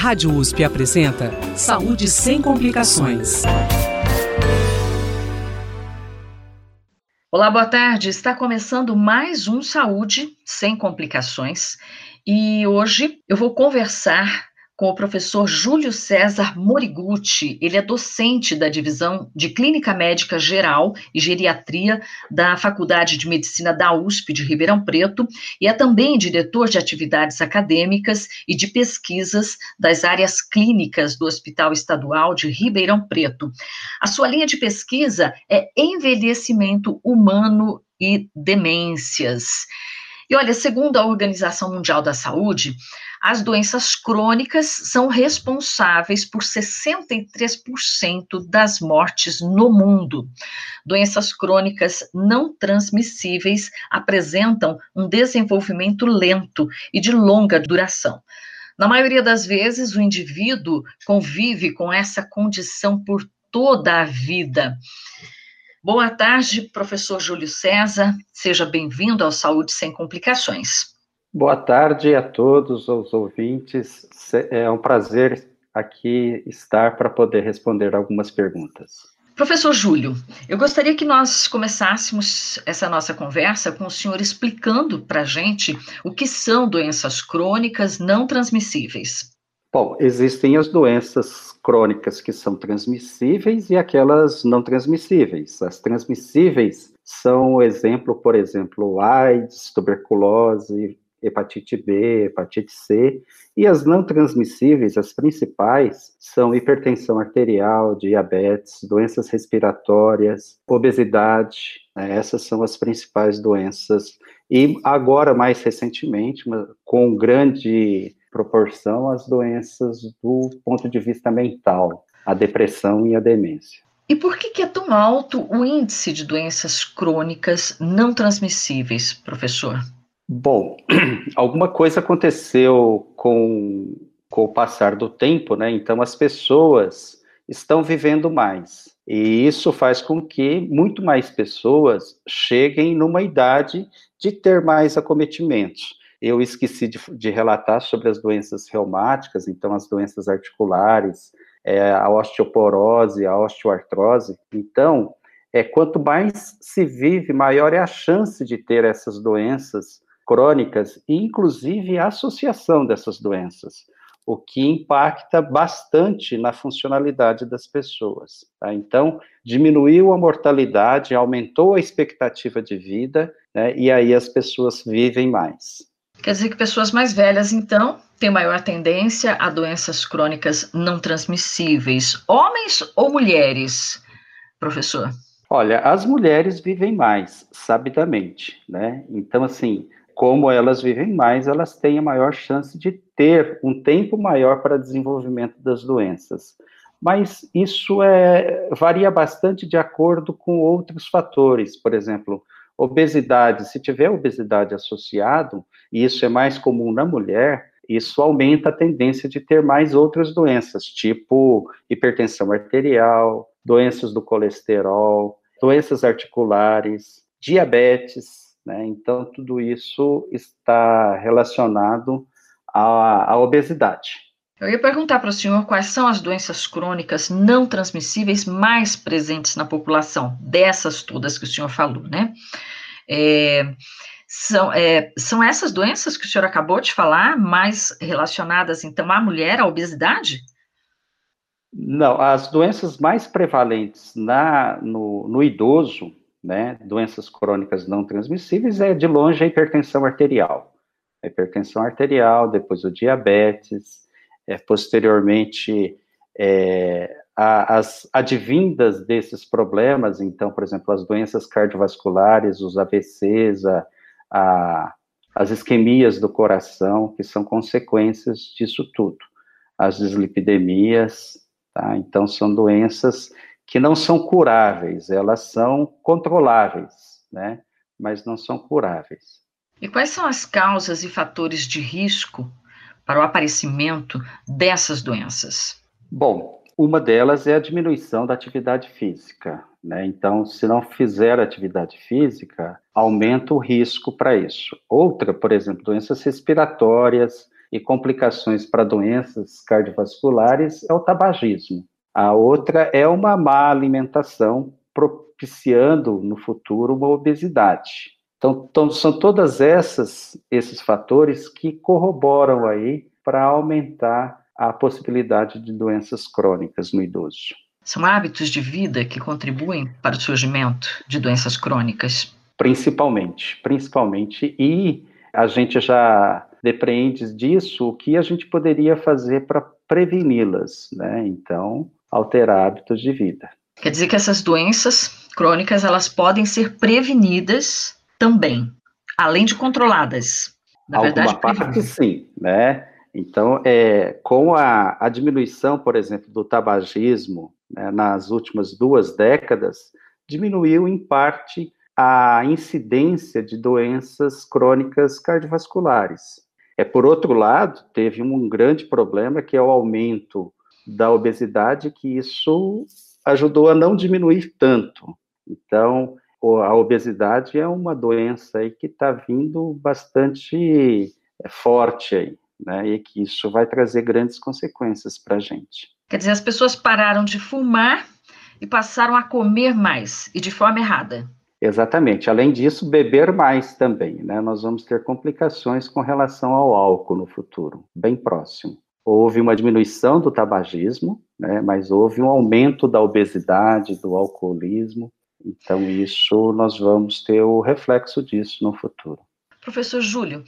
Rádio USP apresenta Saúde sem complicações. Olá, boa tarde. Está começando mais um Saúde sem complicações e hoje eu vou conversar com o professor Júlio César Morigutti. Ele é docente da divisão de Clínica Médica Geral e Geriatria da Faculdade de Medicina da USP de Ribeirão Preto e é também diretor de atividades acadêmicas e de pesquisas das áreas clínicas do Hospital Estadual de Ribeirão Preto. A sua linha de pesquisa é envelhecimento humano e demências. E olha, segundo a Organização Mundial da Saúde, as doenças crônicas são responsáveis por 63% das mortes no mundo. Doenças crônicas não transmissíveis apresentam um desenvolvimento lento e de longa duração. Na maioria das vezes, o indivíduo convive com essa condição por toda a vida. Boa tarde, professor Júlio César. Seja bem-vindo ao Saúde Sem Complicações. Boa tarde a todos os ouvintes. É um prazer aqui estar para poder responder algumas perguntas. Professor Júlio, eu gostaria que nós começássemos essa nossa conversa com o senhor explicando para a gente o que são doenças crônicas não transmissíveis. Bom, existem as doenças crônicas que são transmissíveis e aquelas não transmissíveis. As transmissíveis são exemplo, por exemplo, AIDS, tuberculose, hepatite B, hepatite C, e as não transmissíveis, as principais, são hipertensão arterial, diabetes, doenças respiratórias, obesidade, né? essas são as principais doenças. E agora, mais recentemente, com grande proporção as doenças do ponto de vista mental, a depressão e a demência. E por que, que é tão alto o índice de doenças crônicas não transmissíveis, professor? Bom, alguma coisa aconteceu com, com o passar do tempo, né? Então as pessoas estão vivendo mais. E isso faz com que muito mais pessoas cheguem numa idade de ter mais acometimentos. Eu esqueci de, de relatar sobre as doenças reumáticas, então as doenças articulares, é, a osteoporose, a osteoartrose. Então, é, quanto mais se vive, maior é a chance de ter essas doenças crônicas e, inclusive, a associação dessas doenças, o que impacta bastante na funcionalidade das pessoas. Tá? Então, diminuiu a mortalidade, aumentou a expectativa de vida, né, e aí as pessoas vivem mais. Quer dizer que pessoas mais velhas, então, têm maior tendência a doenças crônicas não transmissíveis. Homens ou mulheres, professor? Olha, as mulheres vivem mais, sabidamente, né? Então, assim, como elas vivem mais, elas têm a maior chance de ter um tempo maior para desenvolvimento das doenças. Mas isso é, varia bastante de acordo com outros fatores, por exemplo, Obesidade, se tiver obesidade associado, e isso é mais comum na mulher, isso aumenta a tendência de ter mais outras doenças, tipo hipertensão arterial, doenças do colesterol, doenças articulares, diabetes, né? Então, tudo isso está relacionado à, à obesidade. Eu ia perguntar para o senhor quais são as doenças crônicas não transmissíveis mais presentes na população, dessas todas que o senhor falou, né? É, são, é, são essas doenças que o senhor acabou de falar, mais relacionadas, então, à mulher, à obesidade? Não, as doenças mais prevalentes na, no, no idoso, né, doenças crônicas não transmissíveis, é de longe a hipertensão arterial. A hipertensão arterial, depois o diabetes, é, posteriormente, é, as advindas desses problemas, então, por exemplo, as doenças cardiovasculares, os AVCs, a, a, as isquemias do coração, que são consequências disso tudo. As dislipidemias, tá? Então, são doenças que não são curáveis, elas são controláveis, né? Mas não são curáveis. E quais são as causas e fatores de risco para o aparecimento dessas doenças? Bom, uma delas é a diminuição da atividade física. Né? Então, se não fizer atividade física, aumenta o risco para isso. Outra, por exemplo, doenças respiratórias, e complicações para doenças cardiovasculares é o tabagismo. A outra é uma má alimentação, propiciando no futuro uma obesidade. Então, então são todas essas esses fatores que corroboram aí para aumentar a possibilidade de doenças crônicas no idoso. São hábitos de vida que contribuem para o surgimento de doenças crônicas? Principalmente, principalmente. E a gente já depreende disso o que a gente poderia fazer para preveni-las, né? Então, alterar hábitos de vida. Quer dizer que essas doenças crônicas elas podem ser prevenidas também, além de controladas. Na Alguma verdade, parte sim, né? Então, é, com a, a diminuição, por exemplo, do tabagismo né, nas últimas duas décadas, diminuiu em parte a incidência de doenças crônicas cardiovasculares. É por outro lado, teve um grande problema que é o aumento da obesidade, que isso ajudou a não diminuir tanto. Então, a obesidade é uma doença aí que está vindo bastante é, forte aí, né? E que isso vai trazer grandes consequências para a gente. Quer dizer, as pessoas pararam de fumar e passaram a comer mais e de forma errada. Exatamente. Além disso, beber mais também, né? Nós vamos ter complicações com relação ao álcool no futuro, bem próximo. Houve uma diminuição do tabagismo, né? Mas houve um aumento da obesidade, do alcoolismo. Então, isso nós vamos ter o reflexo disso no futuro. Professor Júlio,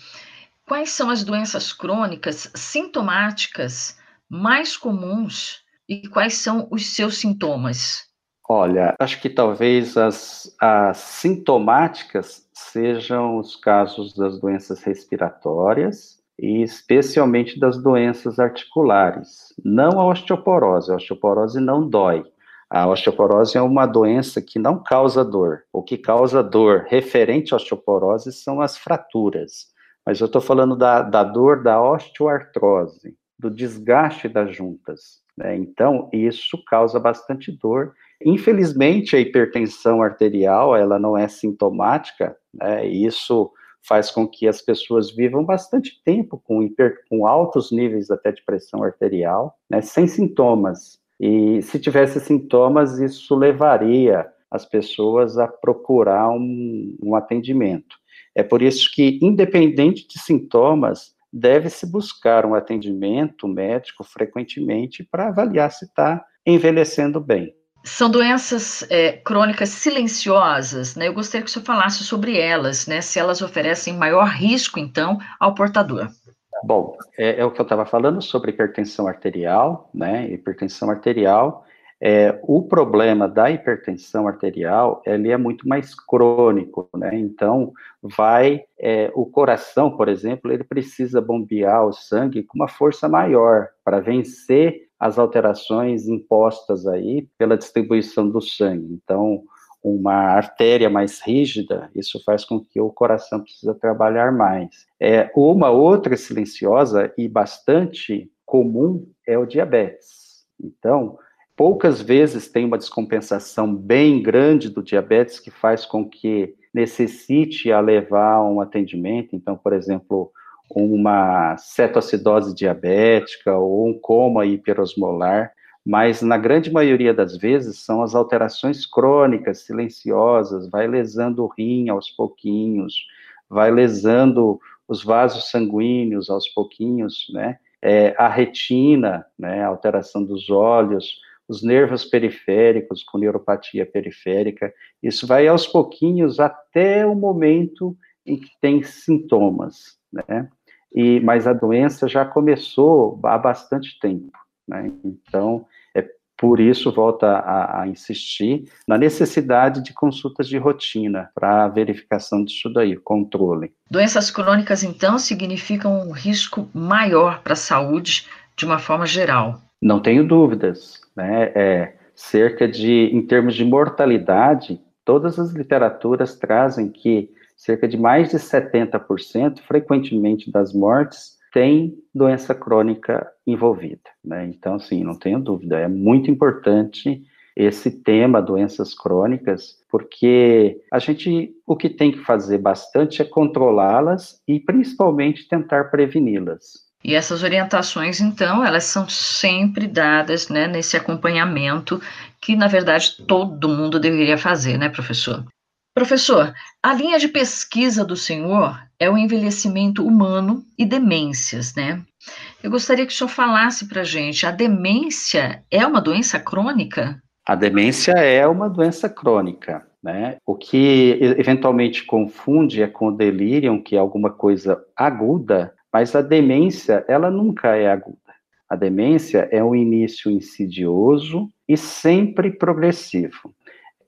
quais são as doenças crônicas sintomáticas mais comuns e quais são os seus sintomas? Olha, acho que talvez as, as sintomáticas sejam os casos das doenças respiratórias e especialmente das doenças articulares. Não a osteoporose, a osteoporose não dói. A osteoporose é uma doença que não causa dor. O que causa dor referente à osteoporose são as fraturas. Mas eu estou falando da, da dor da osteoartrose, do desgaste das juntas. Né? Então, isso causa bastante dor Infelizmente, a hipertensão arterial, ela não é sintomática, né, isso faz com que as pessoas vivam bastante tempo com, hiper, com altos níveis até de pressão arterial, né, sem sintomas. E se tivesse sintomas, isso levaria as pessoas a procurar um, um atendimento. É por isso que, independente de sintomas, deve-se buscar um atendimento médico frequentemente para avaliar se está envelhecendo bem. São doenças é, crônicas silenciosas, né? Eu gostaria que o senhor falasse sobre elas, né? Se elas oferecem maior risco, então, ao portador. Bom, é, é o que eu estava falando sobre hipertensão arterial, né? Hipertensão arterial, é, o problema da hipertensão arterial, ele é muito mais crônico, né? Então, vai, é, o coração, por exemplo, ele precisa bombear o sangue com uma força maior para vencer as alterações impostas aí pela distribuição do sangue. Então, uma artéria mais rígida, isso faz com que o coração precisa trabalhar mais. É, uma outra silenciosa e bastante comum é o diabetes. Então, poucas vezes tem uma descompensação bem grande do diabetes que faz com que necessite a levar um atendimento. Então, por exemplo, uma cetoacidose diabética ou um coma hiperosmolar, mas na grande maioria das vezes são as alterações crônicas, silenciosas, vai lesando o rim aos pouquinhos, vai lesando os vasos sanguíneos aos pouquinhos, né? É, a retina, né? A alteração dos olhos, os nervos periféricos com neuropatia periférica, isso vai aos pouquinhos até o momento em que tem sintomas, né? e, mas a doença já começou há bastante tempo, né? Então, é por isso, volta a, a insistir na necessidade de consultas de rotina para verificação disso daí, controle. Doenças crônicas, então, significam um risco maior para a saúde de uma forma geral. Não tenho dúvidas, né? É, cerca de, em termos de mortalidade, todas as literaturas trazem que cerca de mais de 70%, frequentemente das mortes, tem doença crônica envolvida. Né? Então, sim, não tenho dúvida, é muito importante esse tema, doenças crônicas, porque a gente, o que tem que fazer bastante é controlá-las e, principalmente, tentar preveni-las. E essas orientações, então, elas são sempre dadas né, nesse acompanhamento que, na verdade, todo mundo deveria fazer, né, professor? Professor, a linha de pesquisa do senhor é o envelhecimento humano e demências, né? Eu gostaria que o senhor falasse para a gente, a demência é uma doença crônica? A demência é uma doença crônica, né? O que eventualmente confunde é com o delírio, que é alguma coisa aguda, mas a demência, ela nunca é aguda. A demência é um início insidioso e sempre progressivo.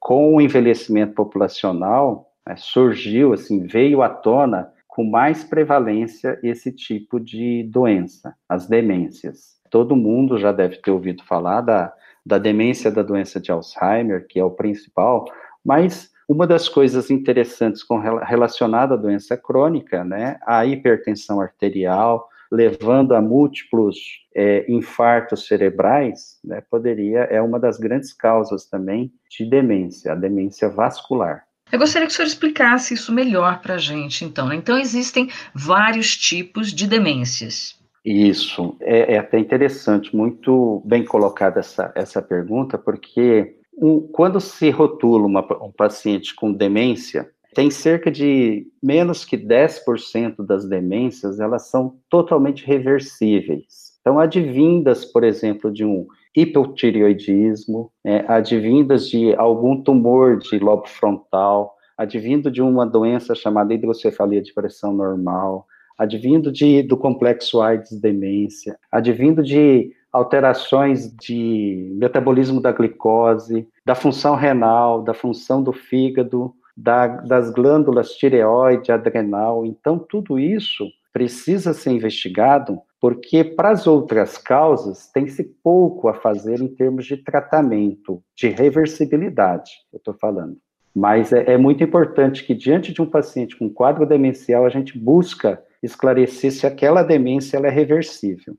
Com o envelhecimento populacional, né, surgiu, assim, veio à tona com mais prevalência esse tipo de doença, as demências. Todo mundo já deve ter ouvido falar da, da demência da doença de Alzheimer, que é o principal, mas uma das coisas interessantes com, relacionada à doença crônica, né, a hipertensão arterial, levando a múltiplos é, infartos cerebrais, né, poderia, é uma das grandes causas também de demência, a demência vascular. Eu gostaria que o senhor explicasse isso melhor para a gente, então. Né? Então, existem vários tipos de demências. Isso, é, é até interessante, muito bem colocada essa, essa pergunta, porque um, quando se rotula uma, um paciente com demência, tem cerca de menos que 10% das demências, elas são totalmente reversíveis. Então, advindas, por exemplo, de um hipotireoidismo, é, advindas de algum tumor de lobo frontal, advindo de uma doença chamada hidrocefalia de pressão normal, advindo de, do complexo AIDS demência, advindo de alterações de metabolismo da glicose, da função renal, da função do fígado, da, das glândulas tireoide, adrenal. Então, tudo isso precisa ser investigado porque para as outras causas tem-se pouco a fazer em termos de tratamento, de reversibilidade, eu estou falando. Mas é, é, muito importante que diante de um paciente com quadro demencial a gente busca esclarecer se aquela demência é reversível.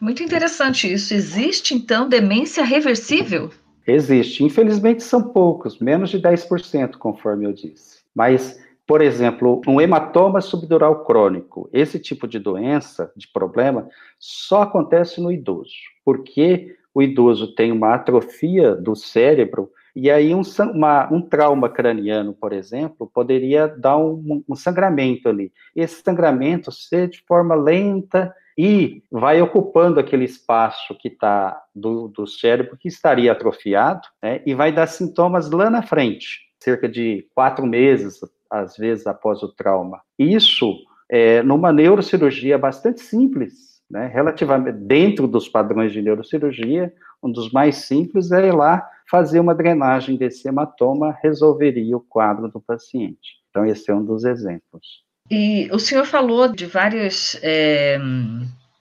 Muito interessante isso. Existe então demência reversível? Existe. Infelizmente são poucos, menos de 10%, conforme eu disse. Mas por exemplo, um hematoma subdural crônico, esse tipo de doença, de problema, só acontece no idoso, porque o idoso tem uma atrofia do cérebro e aí um, uma, um trauma craniano, por exemplo, poderia dar um, um, sangramento ali. Esse sangramento ser de forma lenta e vai ocupando aquele espaço que está do, do cérebro que estaria atrofiado, né, e vai dar sintomas lá na frente, cerca de quatro meses, às vezes, após o trauma. Isso, é, numa neurocirurgia bastante simples, né, relativamente dentro dos padrões de neurocirurgia, um dos mais simples é ir lá fazer uma drenagem desse hematoma, resolveria o quadro do paciente. Então, esse é um dos exemplos. E o senhor falou de vários. É,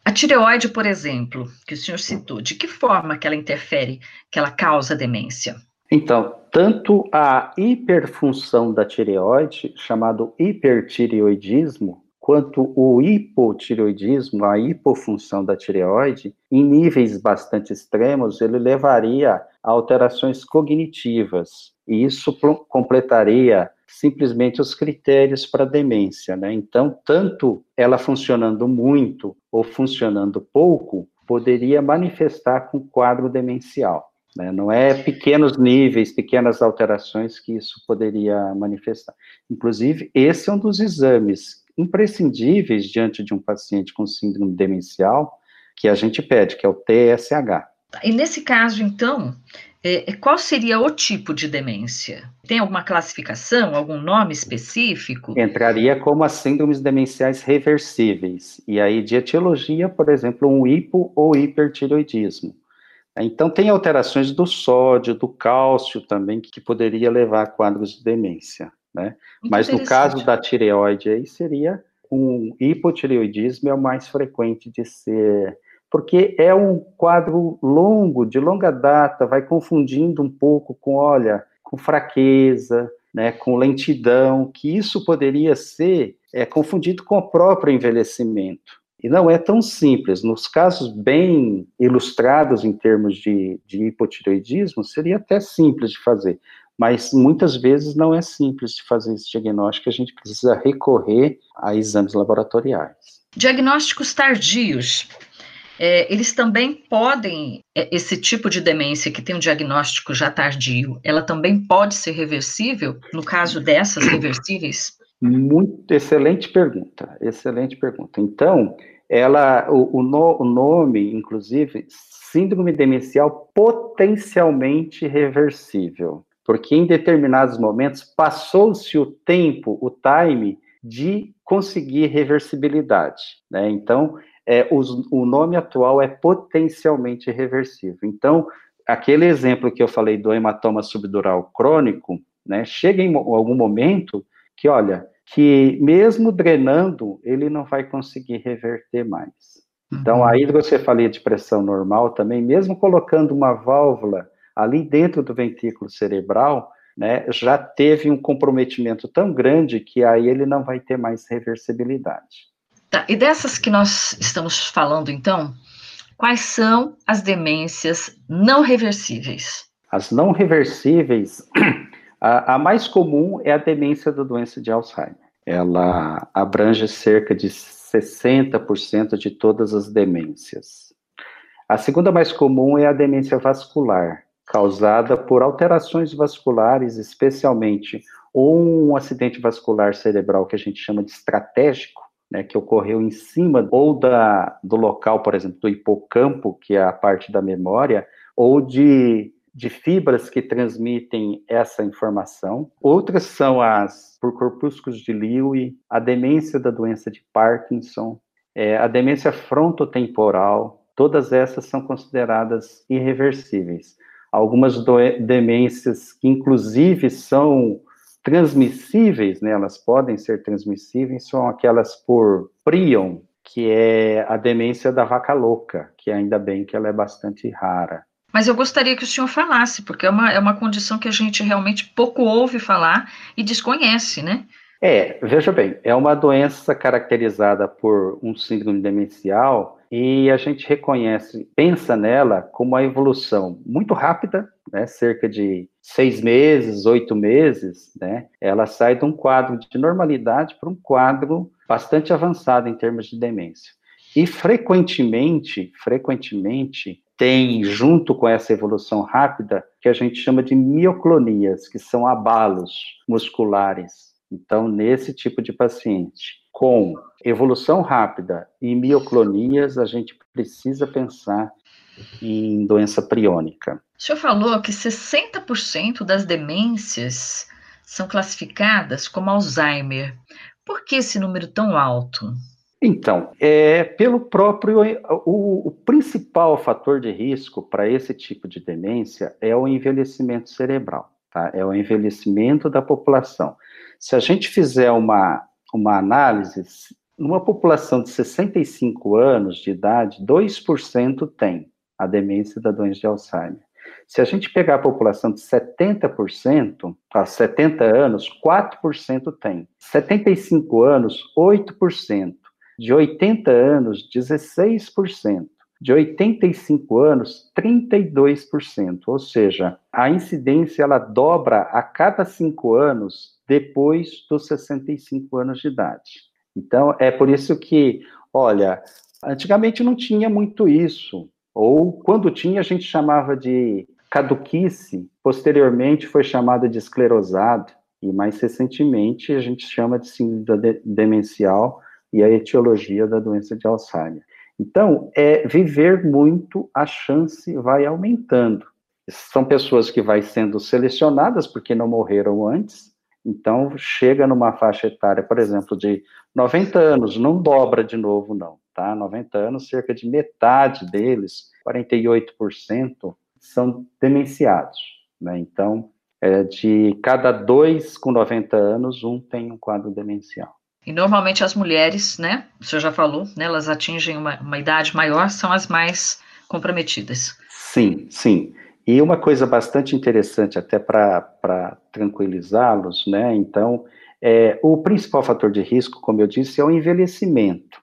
a tireoide, por exemplo, que o senhor citou, de que forma que ela interfere, que ela causa demência? Então, tanto a hiperfunção da tireoide, chamado hipertireoidismo, quanto o hipotireoidismo, a hipofunção da tireoide, em níveis bastante extremos, ele levaria a alterações cognitivas. E isso completaria simplesmente os critérios para demência, né? Então, tanto ela funcionando muito ou funcionando pouco, poderia manifestar com quadro demencial. Né? Não é pequenos níveis, pequenas alterações que isso poderia manifestar. Inclusive, esse é um dos exames imprescindíveis diante de um paciente com síndrome demencial que a gente pede, que é o TSH. E nesse caso, então, é, qual seria o tipo de demência? Tem alguma classificação, algum nome específico? Entraria como as síndromes demenciais reversíveis. E aí, de etiologia, por exemplo, um hipo ou hipertiroidismo. Então, tem alterações do sódio, do cálcio também, que poderia levar a quadros de demência, né? Mas no caso da tireoide aí, seria um hipotireoidismo é o mais frequente de ser, porque é um quadro longo, de longa data, vai confundindo um pouco com, olha, com fraqueza, né, com lentidão, que isso poderia ser é, confundido com o próprio envelhecimento. E não é tão simples. Nos casos bem ilustrados em termos de, de hipotireoidismo, seria até simples de fazer. Mas muitas vezes não é simples de fazer esse diagnóstico, a gente precisa recorrer a exames laboratoriais. Diagnósticos tardios. É, eles também podem, é, esse tipo de demência que tem um diagnóstico já tardio, ela também pode ser reversível, no caso dessas reversíveis? Muito excelente pergunta, excelente pergunta. Então, ela, o, o, no, o nome, inclusive, síndrome demencial potencialmente reversível, porque em determinados momentos passou-se o tempo, o time de conseguir reversibilidade, né? Então, é, os, o nome atual é potencialmente reversível. Então, aquele exemplo que eu falei do hematoma subdural crônico, né? Chega em algum momento que, olha, que mesmo drenando, ele não vai conseguir reverter mais. Então, uhum. a hidrocefalia de pressão normal também, mesmo colocando uma válvula ali dentro do ventrículo cerebral, né, já teve um comprometimento tão grande que aí ele não vai ter mais reversibilidade. Tá, e dessas que nós estamos falando, então, quais são as demências não reversíveis? As não reversíveis, a, a mais comum é a demência da doença de Alzheimer. Ela abrange cerca de 60% de todas as demências. A segunda mais comum é a demência vascular, causada por alterações vasculares, especialmente ou um acidente vascular cerebral que a gente chama de estratégico, né, que ocorreu em cima ou da, do local, por exemplo, do hipocampo, que é a parte da memória, ou de, de fibras que transmitem essa informação. Outras são as por corpúsculos de Lewy, a demência da doença de Parkinson, é, a demência frontotemporal, todas essas são consideradas irreversíveis algumas demências que, inclusive, são transmissíveis, né, elas podem ser transmissíveis, são aquelas por prion, que é a demência da vaca louca, que ainda bem que ela é bastante rara. Mas eu gostaria que o senhor falasse, porque é uma, é uma condição que a gente realmente pouco ouve falar e desconhece, né? É, veja bem, é uma doença caracterizada por um síndrome demencial e a gente reconhece, pensa nela como uma evolução muito rápida, né, cerca de seis meses, oito meses, né, ela sai de um quadro de normalidade para um quadro bastante avançado em termos de demência. E frequentemente, frequentemente, tem junto com essa evolução rápida que a gente chama de mioclonias, que são abalos musculares. Então, nesse tipo de paciente, com evolução rápida e mioclonias, a gente precisa pensar em doença priônica. O senhor falou que 60% das demências são classificadas como Alzheimer. Por que esse número tão alto? Então, é pelo próprio o, o principal fator de risco para esse tipo de demência é o envelhecimento cerebral, tá? É o envelhecimento da população. Se a gente fizer uma uma análise, numa população de 65 anos de idade, 2% tem a demência da doença de Alzheimer. Se a gente pegar a população de 70%, a 70 anos, 4% tem. 75 anos, 8%. De 80 anos, 16%. De 85 anos, 32%. Ou seja, a incidência ela dobra a cada 5 anos depois dos 65 anos de idade. Então, é por isso que, olha, antigamente não tinha muito isso, ou quando tinha, a gente chamava de caduquice, posteriormente foi chamada de esclerosado, e mais recentemente a gente chama de síndrome demencial e a etiologia da doença de Alzheimer. Então, é viver muito, a chance vai aumentando. São pessoas que vai sendo selecionadas porque não morreram antes, então, chega numa faixa etária, por exemplo, de 90 anos, não dobra de novo, não, tá? 90 anos, cerca de metade deles, 48%, são demenciados, né? Então, é, de cada dois com 90 anos, um tem um quadro demencial. E normalmente as mulheres, né, o senhor já falou, né, elas atingem uma, uma idade maior, são as mais comprometidas. Sim, sim. E uma coisa bastante interessante, até para tranquilizá-los, né? Então, é, o principal fator de risco, como eu disse, é o envelhecimento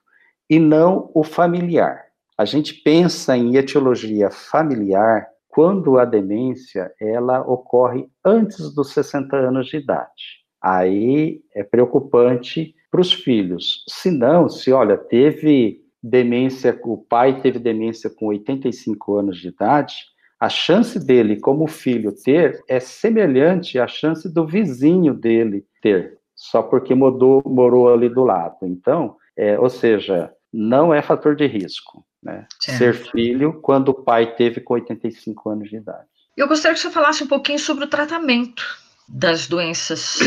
e não o familiar. A gente pensa em etiologia familiar quando a demência ela ocorre antes dos 60 anos de idade. Aí é preocupante para os filhos. Se não, se olha, teve demência, o pai teve demência com 85 anos de idade, a chance dele, como filho, ter é semelhante à chance do vizinho dele ter, só porque mudou, morou ali do lado. Então, é, ou seja, não é fator de risco, né? Ser filho quando o pai teve com 85 anos de idade. Eu gostaria que você falasse um pouquinho sobre o tratamento das doenças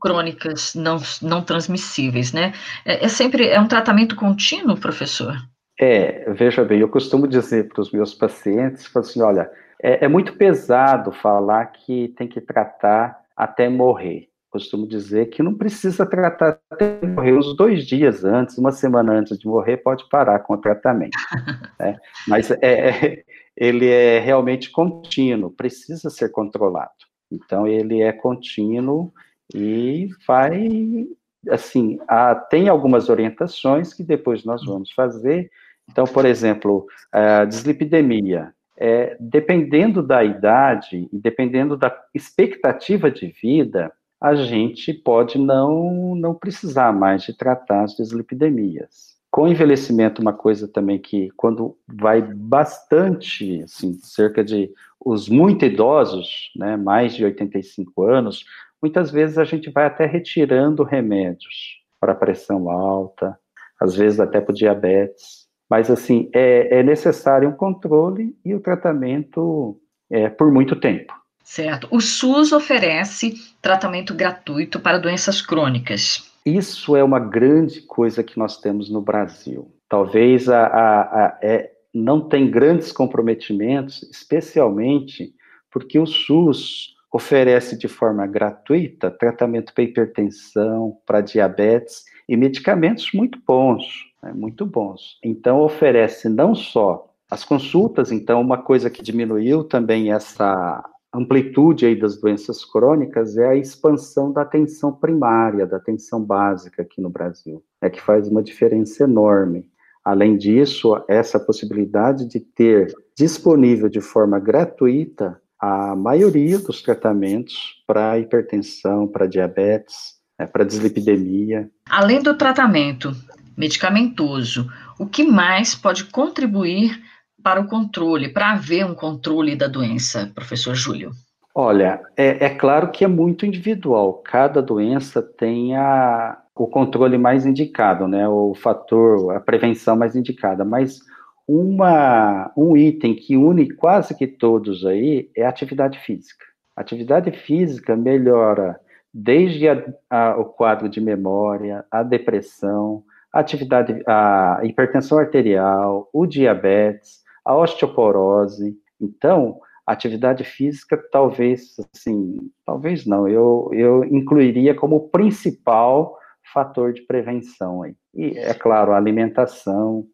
crônicas não, não transmissíveis, né? É, é sempre é um tratamento contínuo, professor? É, veja bem, eu costumo dizer para os meus pacientes, assim, olha, é, é, muito pesado falar que tem que tratar até morrer. Costumo dizer que não precisa tratar até morrer. Uns dois dias antes, uma semana antes de morrer, pode parar com o tratamento. né? Mas é, é, ele é realmente contínuo, precisa ser controlado. Então, ele é contínuo e vai, assim, a, tem algumas orientações que depois nós vamos fazer. Então, por exemplo, a dislipidemia, é, dependendo da idade e dependendo da expectativa de vida, a gente pode não, não precisar mais de tratar as dislipidemias. Com envelhecimento, uma coisa também que, quando vai bastante, assim, cerca de os muito idosos, né, mais de 85 anos, muitas vezes a gente vai até retirando remédios para pressão alta, às vezes até para diabetes. Mas, assim, é, é necessário um controle e o tratamento é, por muito tempo. Certo. O SUS oferece tratamento gratuito para doenças crônicas. Isso é uma grande coisa que nós temos no Brasil. Talvez a, a, a é, não tem grandes comprometimentos, especialmente porque o SUS oferece de forma gratuita tratamento para hipertensão, para diabetes e medicamentos muito bons, né, muito bons. Então oferece não só as consultas, então uma coisa que diminuiu também essa amplitude aí das doenças crônicas é a expansão da atenção primária, da atenção básica aqui no Brasil, é que faz uma diferença enorme. Além disso, essa possibilidade de ter disponível de forma gratuita a maioria dos tratamentos para hipertensão, para diabetes, né, para dislipidemia. Além do tratamento medicamentoso, o que mais pode contribuir para o controle, para haver um controle da doença, professor Júlio? Olha, é, é claro que é muito individual. Cada doença tem a, o controle mais indicado, né? O fator, a prevenção mais indicada, mas uma, um item que une quase que todos aí é a atividade física. Atividade física melhora desde a, a, o quadro de memória, a depressão, a atividade, a hipertensão arterial, o diabetes, a osteoporose. Então, atividade física talvez, assim, talvez não, eu, eu incluiria como principal fator de prevenção aí. E, é claro, a alimentação,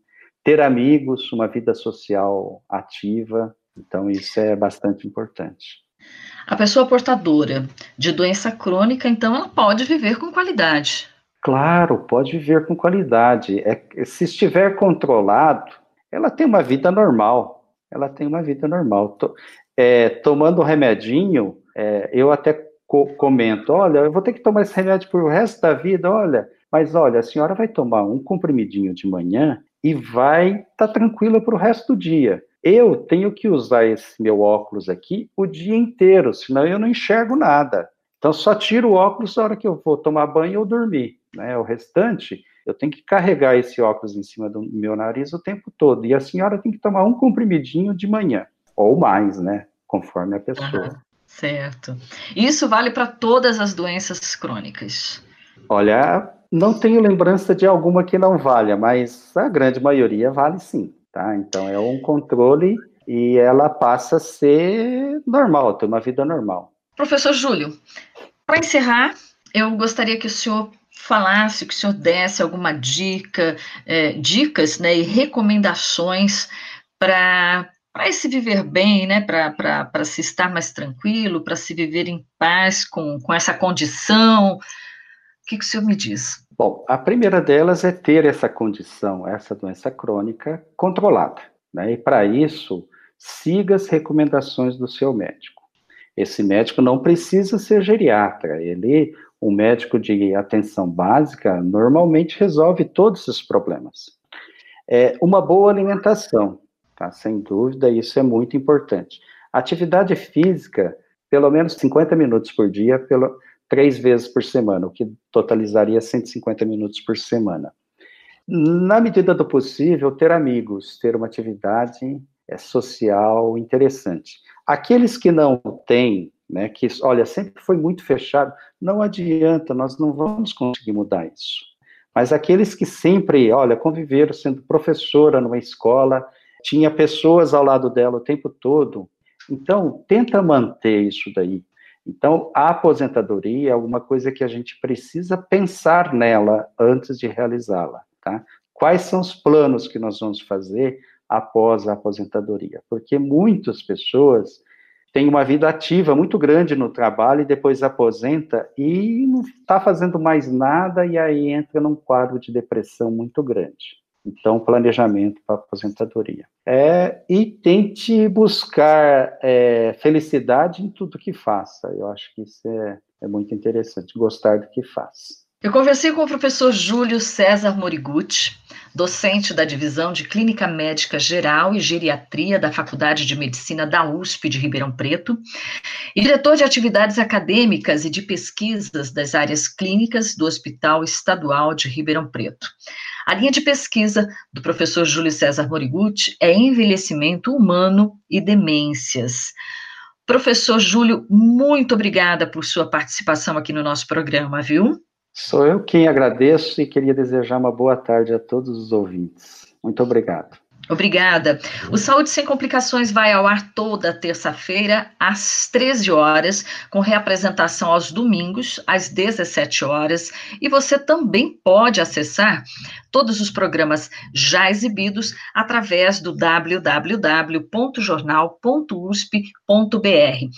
ter amigos, uma vida social ativa, então isso é bastante importante. A pessoa portadora de doença crônica, então, ela pode viver com qualidade. Claro, pode viver com qualidade. É, se estiver controlado, ela tem uma vida normal. Ela tem uma vida normal. É, tomando o remedinho, é, eu até co comento, olha, eu vou ter que tomar esse remédio por o resto da vida, olha, mas olha, a senhora vai tomar um comprimidinho de manhã e vai estar tá tranquila para o resto do dia. Eu tenho que usar esse meu óculos aqui o dia inteiro, senão eu não enxergo nada. Então só tiro o óculos na hora que eu vou tomar banho ou dormir. Né? O restante, eu tenho que carregar esse óculos em cima do meu nariz o tempo todo. E a senhora tem que tomar um comprimidinho de manhã, ou mais, né? Conforme a pessoa. Uhum. Certo. Isso vale para todas as doenças crônicas. Olha, não tenho lembrança de alguma que não valha, mas a grande maioria vale sim, tá? Então é um controle e ela passa a ser normal, ter uma vida normal. Professor Júlio, para encerrar, eu gostaria que o senhor falasse, que o senhor desse alguma dica, é, dicas né, e recomendações para para se viver bem, né, para se estar mais tranquilo, para se viver em paz com, com essa condição. O que, que o senhor me diz? Bom, a primeira delas é ter essa condição, essa doença crônica controlada. Né? E para isso, siga as recomendações do seu médico. Esse médico não precisa ser geriatra, ele um médico de atenção básica normalmente resolve todos esses problemas. É, uma boa alimentação, tá? Sem dúvida, isso é muito importante. Atividade física, pelo menos 50 minutos por dia, pelo, três vezes por semana, o que totalizaria 150 minutos por semana. Na medida do possível, ter amigos, ter uma atividade é, social interessante. Aqueles que não têm, né, que, olha, sempre foi muito fechado, não adianta, nós não vamos conseguir mudar isso. Mas aqueles que sempre, olha, conviveram sendo professora numa escola, tinha pessoas ao lado dela o tempo todo, então tenta manter isso daí. Então, a aposentadoria é alguma coisa que a gente precisa pensar nela antes de realizá-la, tá? Quais são os planos que nós vamos fazer após a aposentadoria? Porque muitas pessoas tem uma vida ativa muito grande no trabalho e depois aposenta e não está fazendo mais nada e aí entra num quadro de depressão muito grande. Então, planejamento para aposentadoria. É, e tente buscar é, felicidade em tudo que faça. Eu acho que isso é, é muito interessante, gostar do que faz. Eu conversei com o professor Júlio César Morigutti, docente da Divisão de Clínica Médica Geral e Geriatria da Faculdade de Medicina da USP de Ribeirão Preto, e diretor de atividades acadêmicas e de pesquisas das áreas clínicas do Hospital Estadual de Ribeirão Preto. A linha de pesquisa do professor Júlio César Morigutti é envelhecimento humano e demências. Professor Júlio, muito obrigada por sua participação aqui no nosso programa, viu? Sou eu quem agradeço e queria desejar uma boa tarde a todos os ouvintes. Muito obrigado. Obrigada. O Saúde Sem Complicações vai ao ar toda terça-feira, às 13 horas, com reapresentação aos domingos, às 17 horas. E você também pode acessar todos os programas já exibidos através do www.jornal.usp.br.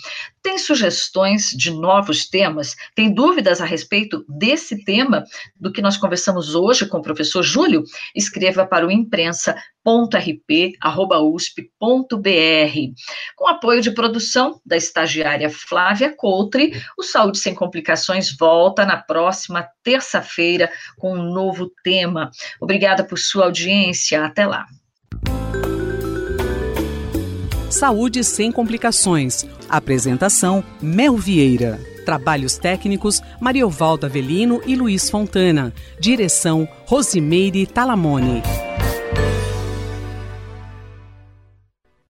Tem sugestões de novos temas? Tem dúvidas a respeito desse tema do que nós conversamos hoje com o professor Júlio? Escreva para o imprensa.rp.usp.br. Com apoio de produção da estagiária Flávia Coutre, o Saúde Sem Complicações volta na próxima terça-feira com um novo tema. Obrigada por sua audiência. Até lá. Saúde sem complicações. Apresentação: Mel Vieira. Trabalhos técnicos: Mariovaldo Avelino e Luiz Fontana. Direção: Rosimeire Talamone.